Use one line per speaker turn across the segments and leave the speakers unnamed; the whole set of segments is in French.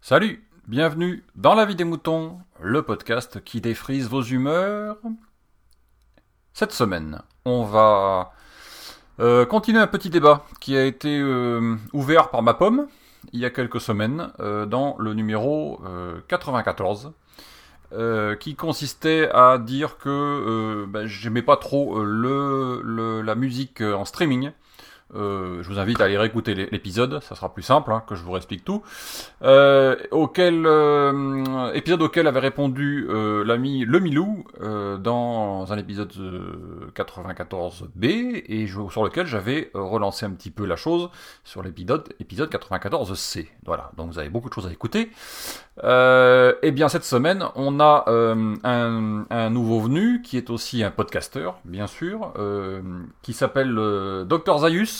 Salut, bienvenue dans La vie des moutons, le podcast qui défrise vos humeurs. Cette semaine, on va euh, continuer un petit débat qui a été euh, ouvert par ma pomme il y a quelques semaines euh, dans le numéro 94. Qui consistait à dire que ben, j'aimais pas trop le, la musique en streaming euh, je vous invite à aller réécouter l'épisode, ça sera plus simple hein, que je vous explique tout. Euh, auquel euh, épisode auquel avait répondu euh, l'ami Le Milou euh, dans un épisode 94B et sur lequel j'avais relancé un petit peu la chose sur l'épisode épisode 94C. Voilà, donc vous avez beaucoup de choses à écouter. et eh bien cette semaine, on a un, un, nouveau venu qui est aussi un podcasteur, bien sûr, qui s'appelle Dr Zayus.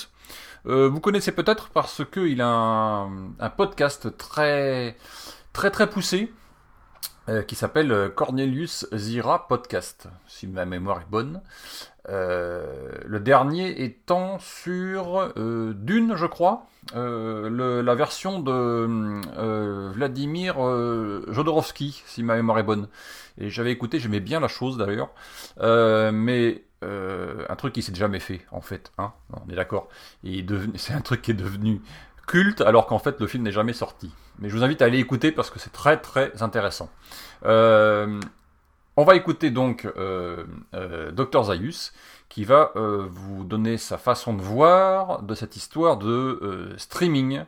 Euh, vous connaissez peut-être parce qu'il a un, podcast très très très poussé euh, qui s'appelle Cornelius Zira Podcast, si ma mémoire est bonne. Euh, le dernier étant sur Dune, je crois, la version de Vladimir Jodorowsky, si ma mémoire est bonne. Et j'avais écouté, j'aimais bien la chose d'ailleurs, mais euh, un truc qui s'est jamais fait, en fait. Hein on est d'accord. C'est un truc qui est devenu culte, alors qu'en fait, le film n'est jamais sorti. Mais je vous invite à aller écouter parce que c'est très très intéressant. Euh, on va écouter donc euh, Dr Zayus, qui va vous donner sa façon de voir de cette histoire de streaming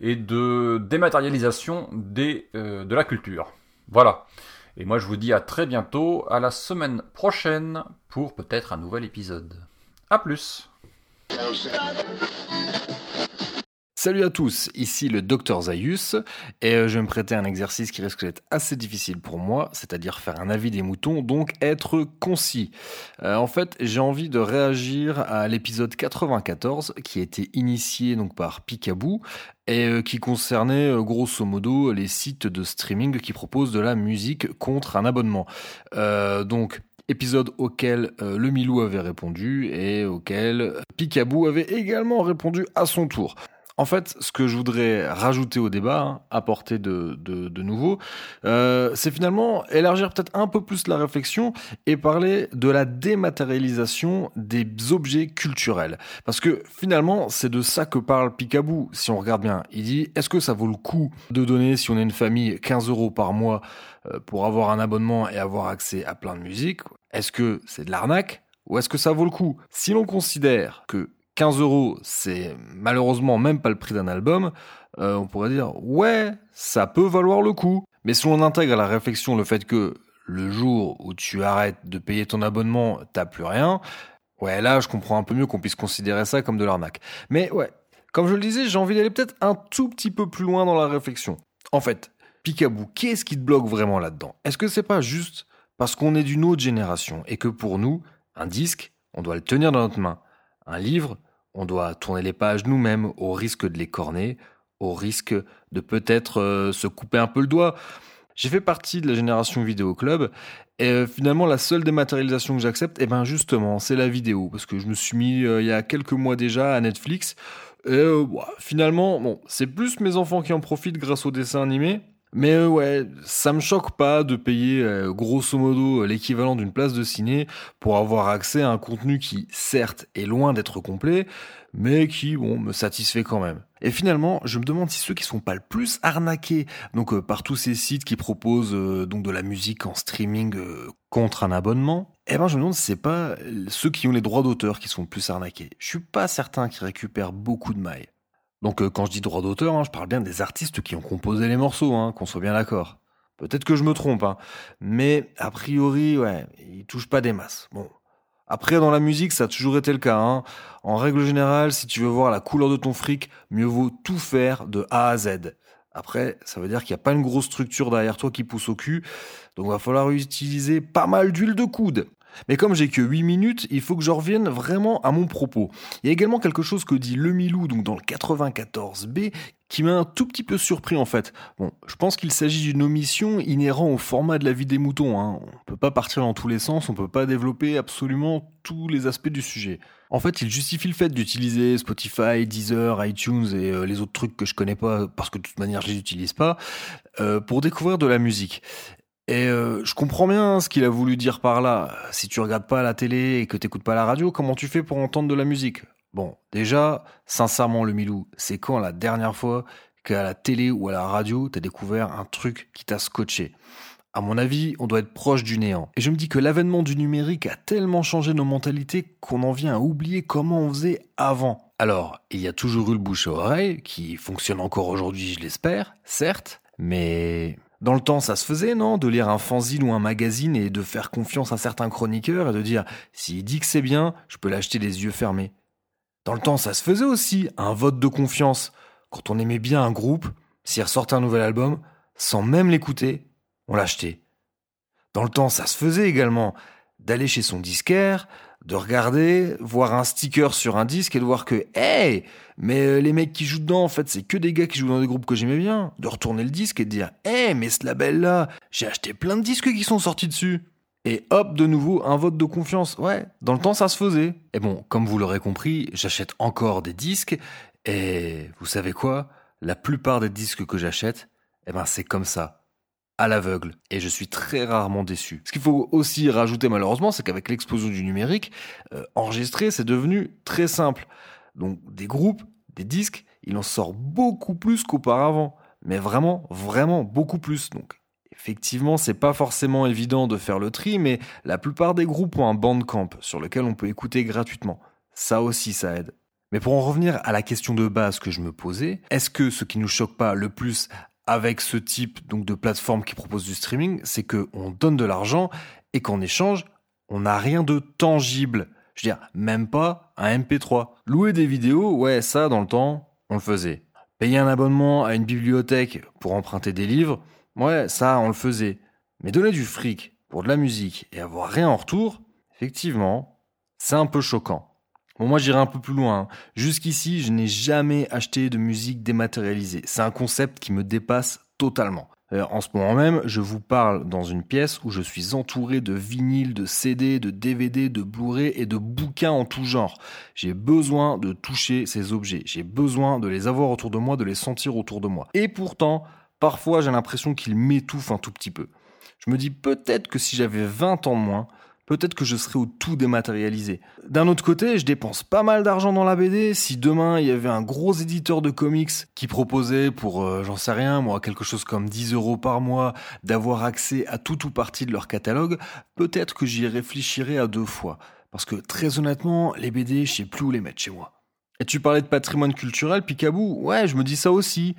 et de dématérialisation de la culture. Voilà. Et moi je vous dis à très bientôt, à la semaine prochaine pour peut-être un nouvel épisode. A plus
Salut à tous, ici le docteur Zayus, et euh, je vais me prêter un exercice qui risque d'être assez difficile pour moi, c'est-à-dire faire un avis des moutons, donc être concis. Euh, en fait, j'ai envie de réagir à l'épisode 94 qui a été initié donc par Picaboo et euh, qui concernait grosso modo les sites de streaming qui proposent de la musique contre un abonnement. donc épisode auquel le Milou avait répondu et auquel Picaboo avait également répondu à son tour. En fait, ce que je voudrais rajouter au débat, hein, apporter de, nouveau, euh, c'est finalement élargir peut-être un peu plus la réflexion et parler de la dématérialisation des objets culturels. Parce que finalement, c'est de ça que parle Picaboo, si on regarde bien. Il dit, est-ce que ça vaut le coup de donner, si on est une famille, 15 euros par mois euh, pour avoir un abonnement et avoir accès à plein de musique? Est-ce que c'est de l'arnaque ou est-ce que ça vaut le coup? Si l'on considère que 15 euros, c'est malheureusement même pas le prix d'un album, euh, on pourrait dire ouais, ça peut valoir le coup. Mais si on intègre à la réflexion le fait que le jour où tu arrêtes de payer ton abonnement, t'as plus rien, ouais là je comprends un peu mieux qu'on puisse considérer ça comme de l'arnaque. Mais ouais, comme je le disais, j'ai envie d'aller peut-être un tout petit peu plus loin dans la réflexion. En fait, Picaboo, qu'est-ce qui te bloque vraiment là-dedans? Est-ce que c'est pas juste parce qu'on est d'une autre génération et que pour nous, un disque, on doit le tenir dans notre main? Un livre, on doit tourner les pages nous-mêmes au risque de les corner, au risque de peut-être euh, se couper un peu le doigt. J'ai fait partie de la génération vidéo club et euh, finalement la seule dématérialisation que j'accepte, eh ben justement, c'est la vidéo parce que je me suis mis euh, il y a quelques mois déjà à Netflix. Et finalement, c'est plus mes enfants qui en profitent grâce aux dessins animés, mais euh, ouais, ça me choque pas de payer euh, grosso modo l'équivalent d'une place de ciné pour avoir accès à un contenu qui, certes, est loin d'être complet, mais qui, bon, me satisfait quand même. Et finalement, je me demande si ceux qui sont pas le plus arnaqués, donc euh, par tous ces sites qui proposent donc de la musique en streaming contre un abonnement, eh ben je me demande si c'est pas ceux qui ont les droits d'auteur qui sont le plus arnaqués. Je suis pas certain qu'ils récupèrent beaucoup de mailles. Donc euh, quand je dis droit d'auteur, hein, je parle bien des artistes qui ont composé les morceaux, hein, qu'on soit bien d'accord. Peut-être que je me trompe, hein, mais a priori, ouais, ils touchent pas des masses. Bon. Après, dans la musique, ça a toujours été le cas. En règle générale, si tu veux voir la couleur de ton fric, mieux vaut tout faire de A à Z. Après, ça veut dire qu'il n'y a pas une grosse structure derrière toi qui pousse au cul, donc va falloir utiliser pas mal d'huile de coude. Mais comme j'ai que 8 minutes, il faut que je revienne vraiment à mon propos. Il y a également quelque chose que dit Le Milou, donc dans le 94B, qui m'a un tout petit peu surpris en fait. Bon, je pense qu'il s'agit d'une omission inhérente au format de la vie des moutons. Hein. On peut pas partir dans tous les sens, on peut pas développer absolument tous les aspects du sujet. En fait, il justifie le fait d'utiliser Spotify, Deezer, iTunes et euh, les autres trucs que je connais pas parce que de toute manière je les utilise pas euh, pour découvrir de la musique. Et euh, je comprends bien ce qu'il a voulu dire par là. Si tu regardes pas la télé et que t'écoutes pas la radio, comment tu fais pour entendre de la musique? Bon, déjà, sincèrement, le Milou, c'est quand la dernière fois qu'à la télé ou à la radio, t'as découvert un truc qui t'a scotché? À mon avis, on doit être proche du néant. Et je me dis que l'avènement du numérique a tellement changé nos mentalités qu'on en vient à oublier comment on faisait avant. Alors, il y a toujours eu le bouche à oreille, qui fonctionne encore aujourd'hui, je l'espère, certes, mais dans le temps, ça se faisait, non De lire un fanzine ou un magazine et de faire confiance à certains chroniqueurs et de dire s'il dit que c'est bien, je peux l'acheter les yeux fermés. Dans le temps, ça se faisait aussi, un vote de confiance. Quand on aimait bien un groupe, s'il ressortait un nouvel album, sans même l'écouter, on l'achetait. Dans le temps, ça se faisait également d'aller chez son disquaire, de regarder, voir un sticker sur un disque et de voir que, hey, mais euh, les mecs qui jouent dedans, en fait, c'est que des gars qui jouent dans des groupes que j'aimais bien. De retourner le disque et de dire, hey, mais ce label-là, j'ai acheté plein de disques qui sont sortis dessus. Et hop, de nouveau, un vote de confiance. Ouais, dans le temps, ça se faisait. Et bon, comme vous l'aurez compris, j'achète encore des disques. Et vous savez quoi? La plupart des disques que j'achète, eh ben, c'est comme ça à l'aveugle et je suis très rarement déçu. Ce qu'il faut aussi rajouter malheureusement, c'est qu'avec l'explosion du numérique, euh, enregistrer c'est devenu très simple. Donc des groupes, des disques, il en sort beaucoup plus qu'auparavant, mais vraiment, vraiment beaucoup plus. Donc effectivement, c'est pas forcément évident de faire le tri, mais la plupart des groupes ont un bandcamp sur lequel on peut écouter gratuitement. Ça aussi, ça aide. Mais pour en revenir à la question de base que je me posais, est-ce que ce qui nous choque pas le plus avec ce type donc de plateforme qui propose du streaming, c'est que on donne de l'argent et qu'en échange, on n'a rien de tangible. Je veux dire, même pas un MP3. Louer des vidéos, ouais, ça dans le temps, on le faisait. Payer un abonnement à une bibliothèque pour emprunter des livres, ouais, ça on le faisait. Mais donner du fric pour de la musique et avoir rien en retour, effectivement, c'est un peu choquant. Bon, moi j'irai un peu plus loin. Hein. Jusqu'ici, je n'ai jamais acheté de musique dématérialisée. C'est un concept qui me dépasse totalement. Euh, en ce moment même, je vous parle dans une pièce où je suis entouré de vinyles, de CD, de DVD, de Blu-ray et de bouquins en tout genre. J'ai besoin de toucher ces objets. J'ai besoin de les avoir autour de moi, de les sentir autour de moi. Et pourtant, parfois j'ai l'impression qu'ils m'étouffent un tout petit peu. Je me dis peut-être que si j'avais 20 ans de moins, peut-être que je serais au tout dématérialisé. D'un autre côté, je dépense pas mal d'argent dans la BD. Si demain il y avait un gros éditeur de comics qui proposait pour, euh, j'en sais rien, moi, quelque chose comme 10 euros par mois, d'avoir accès à tout ou partie de leur catalogue, peut-être que j'y réfléchirais à deux fois. Parce que très honnêtement, les BD, je sais plus où les mettre chez moi. Et tu parlais de patrimoine culturel, Picabou Ouais, je me dis ça aussi.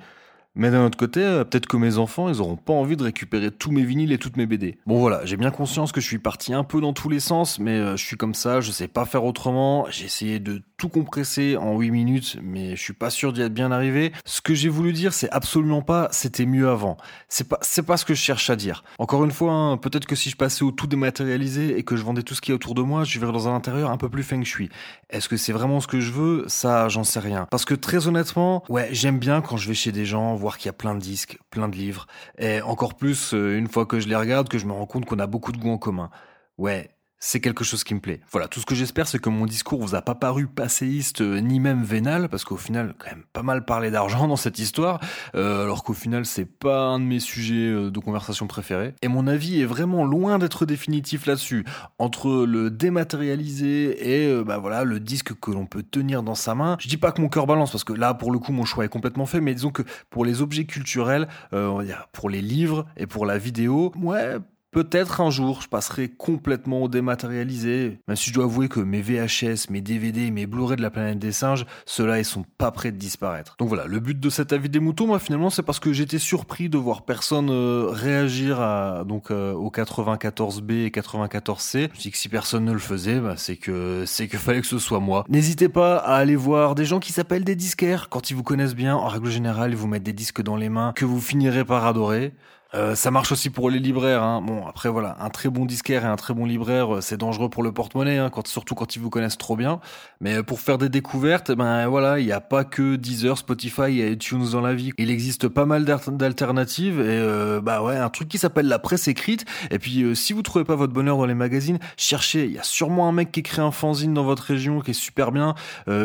Mais d'un autre côté, euh, peut-être que mes enfants, ils auront pas envie de récupérer tous mes vinyles et toutes mes BD. Bon voilà, j'ai bien conscience que je suis parti un peu dans tous les sens, mais euh, je suis comme ça, je sais pas faire autrement. J'ai essayé de tout compresser en 8 minutes, mais je suis pas sûr d'y être bien arrivé. Ce que j'ai voulu dire, c'est absolument pas c'était mieux avant. C'est pas c'est pas ce que je cherche à dire. Encore une fois, hein, peut-être que si je passais au tout dématérialisé et que je vendais tout ce qui est autour de moi, je vivrais dans un intérieur un peu plus feng shui. Est-ce que c'est vraiment ce que je veux? Ça, j'en sais rien. Parce que très honnêtement, ouais, j'aime bien quand je vais chez des gens voir qu'il y a plein de disques, plein de livres. Et encore plus, euh, une fois que je les regarde, que je me rends compte qu'on a beaucoup de goûts en commun. Ouais, c'est quelque chose qui me plaît. Voilà, tout ce que j'espère, c'est que mon discours vous a pas paru passéiste euh, ni même vénal, parce qu'au final, quand même pas mal parlé d'argent dans cette histoire, euh, alors qu'au final, c'est pas un de mes sujets euh, de conversation préférés. Et mon avis est vraiment loin d'être définitif là-dessus. Entre le dématérialisé et bah voilà le disque que l'on peut tenir dans sa main, je dis pas que mon cœur balance, parce que là, pour le coup, mon choix est complètement fait, mais disons que pour les objets culturels, on va dire pour les livres et pour la vidéo, ouais Peut-être un jour, je passerai complètement au dématérialisé, même si je dois avouer que mes VHS, mes DVD, mes Blu-ray de la planète des singes, ceux-là, ils sont pas prêts de disparaître. Donc voilà, le but de cet avis des moutons, moi, finalement, c'est parce que j'étais surpris de voir personne euh, réagir à, donc, euh, au 94B et 94C. Je me dis que si personne ne le faisait, bah, c'est que, c'est que fallait que ce soit moi. N'hésitez pas à aller voir des gens qui s'appellent des disquaires. Quand ils vous connaissent bien, en règle générale, ils vous mettent des disques dans les mains que vous finirez par adorer. Euh, ça marche aussi pour les libraires. Hein. Bon, après voilà, un très bon disquaire et un très bon libraire, euh, c'est dangereux pour le porte-monnaie, hein, surtout quand ils vous connaissent trop bien. Mais euh, pour faire des découvertes, ben voilà, il n'y a pas que Deezer, Spotify et iTunes dans la vie. Il existe pas mal d'alternatives et bah ouais, un truc qui s'appelle la presse écrite. Et puis si vous trouvez pas votre bonheur dans les magazines, cherchez. Il y a sûrement un mec qui écrit un fanzine dans votre région qui est super bien.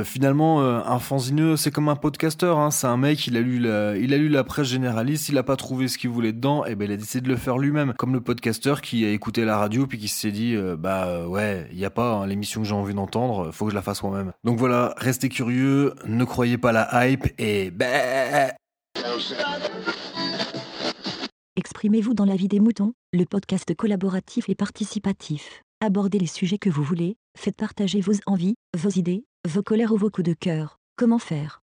finalement, un fanzineux, c'est comme un podcaster. Hein. C'est un mec, il a lu la, a lu la presse généraliste, il a pas trouvé ce qu'il voulait dedans et eh ben il a décidé de le faire lui-même, comme le podcasteur qui a écouté la radio puis qui s'est dit euh, bah euh, ouais, il y a pas hein, l'émission que j'ai envie d'entendre, faut que je la fasse moi-même. Donc voilà, restez curieux, ne croyez pas la hype et bah
Exprimez-vous dans la vie des moutons, le podcast collaboratif et participatif. Abordez les sujets que vous voulez, faites partager vos envies, vos idées, vos colères ou vos coups de cœur. Comment faire?